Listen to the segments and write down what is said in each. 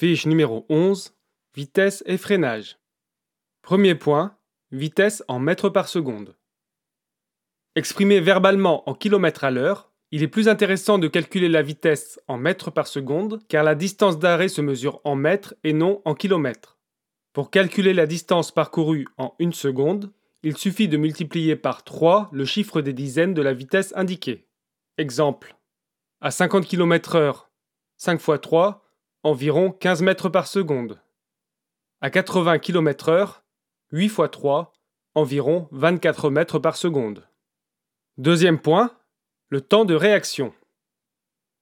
Fiche numéro 11. Vitesse et freinage. Premier point. Vitesse en mètres par seconde. Exprimé verbalement en kilomètres à l'heure, il est plus intéressant de calculer la vitesse en mètres par seconde car la distance d'arrêt se mesure en mètres et non en kilomètres. Pour calculer la distance parcourue en une seconde, il suffit de multiplier par 3 le chiffre des dizaines de la vitesse indiquée. Exemple. À 50 km/h, 5 x 3, environ 15 mètres par seconde. À 80 km/h, 8 x 3, environ 24 mètres par seconde. Deuxième point, le temps de réaction.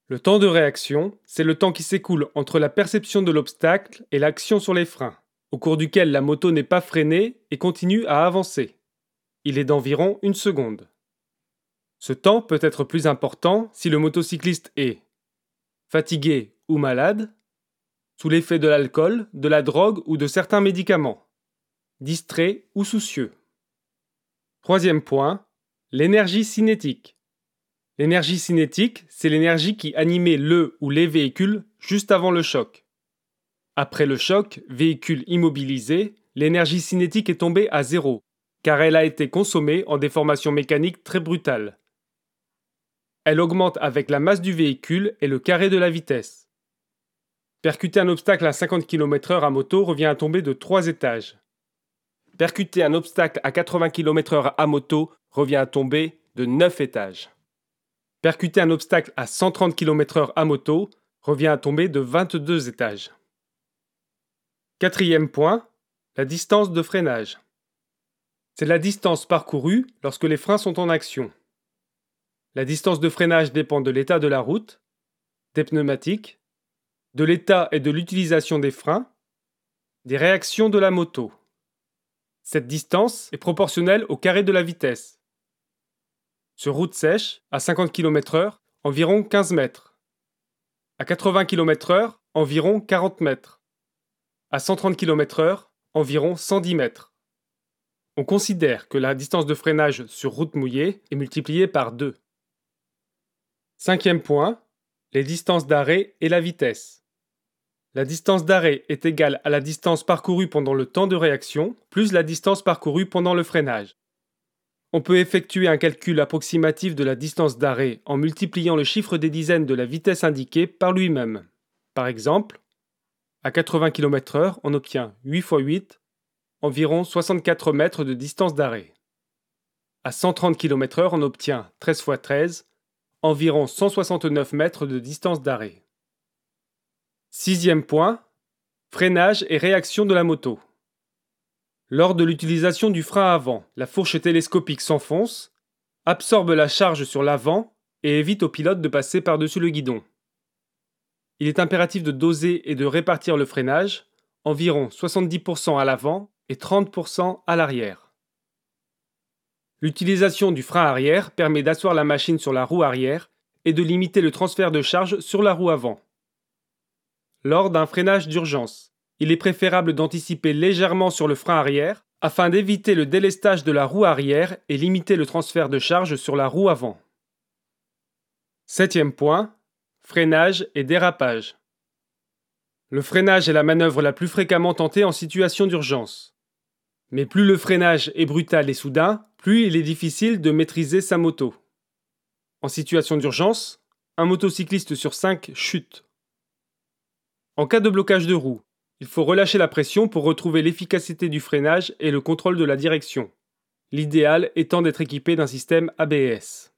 Le temps de réaction, c'est le temps qui s'écoule entre la perception de l'obstacle et l'action sur les freins au cours duquel la moto n'est pas freinée et continue à avancer. Il est d'environ une seconde. Ce temps peut être plus important si le motocycliste est fatigué ou malade, sous l'effet de l'alcool, de la drogue ou de certains médicaments, distrait ou soucieux. Troisième point, l'énergie cinétique. L'énergie cinétique, c'est l'énergie qui animait le ou les véhicules juste avant le choc. Après le choc, véhicule immobilisé, l'énergie cinétique est tombée à zéro, car elle a été consommée en déformation mécanique très brutale. Elle augmente avec la masse du véhicule et le carré de la vitesse. Percuter un obstacle à 50 km/h à moto revient à tomber de 3 étages. Percuter un obstacle à 80 km/h à moto revient à tomber de 9 étages. Percuter un obstacle à 130 km/h à moto revient à tomber de 22 étages. Quatrième point, la distance de freinage. C'est la distance parcourue lorsque les freins sont en action. La distance de freinage dépend de l'état de la route, des pneumatiques, de l'état et de l'utilisation des freins, des réactions de la moto. Cette distance est proportionnelle au carré de la vitesse. Sur route sèche, à 50 km/h, environ 15 mètres. À 80 km/h, environ 40 mètres à 130 km/h, environ 110 mètres. On considère que la distance de freinage sur route mouillée est multipliée par 2. Cinquième point, les distances d'arrêt et la vitesse. La distance d'arrêt est égale à la distance parcourue pendant le temps de réaction plus la distance parcourue pendant le freinage. On peut effectuer un calcul approximatif de la distance d'arrêt en multipliant le chiffre des dizaines de la vitesse indiquée par lui-même. Par exemple, à 80 km/h, on obtient 8 x 8, environ 64 mètres de distance d'arrêt. À 130 km/h, on obtient 13 x 13, environ 169 mètres de distance d'arrêt. Sixième point, freinage et réaction de la moto. Lors de l'utilisation du frein avant, la fourche télescopique s'enfonce, absorbe la charge sur l'avant et évite au pilote de passer par-dessus le guidon il est impératif de doser et de répartir le freinage, environ 70% à l'avant et 30% à l'arrière. L'utilisation du frein arrière permet d'asseoir la machine sur la roue arrière et de limiter le transfert de charge sur la roue avant. Lors d'un freinage d'urgence, il est préférable d'anticiper légèrement sur le frein arrière afin d'éviter le délestage de la roue arrière et limiter le transfert de charge sur la roue avant. Septième point, Freinage et dérapage. Le freinage est la manœuvre la plus fréquemment tentée en situation d'urgence. Mais plus le freinage est brutal et soudain, plus il est difficile de maîtriser sa moto. En situation d'urgence, un motocycliste sur 5 chute. En cas de blocage de roue, il faut relâcher la pression pour retrouver l'efficacité du freinage et le contrôle de la direction. L'idéal étant d'être équipé d'un système ABS.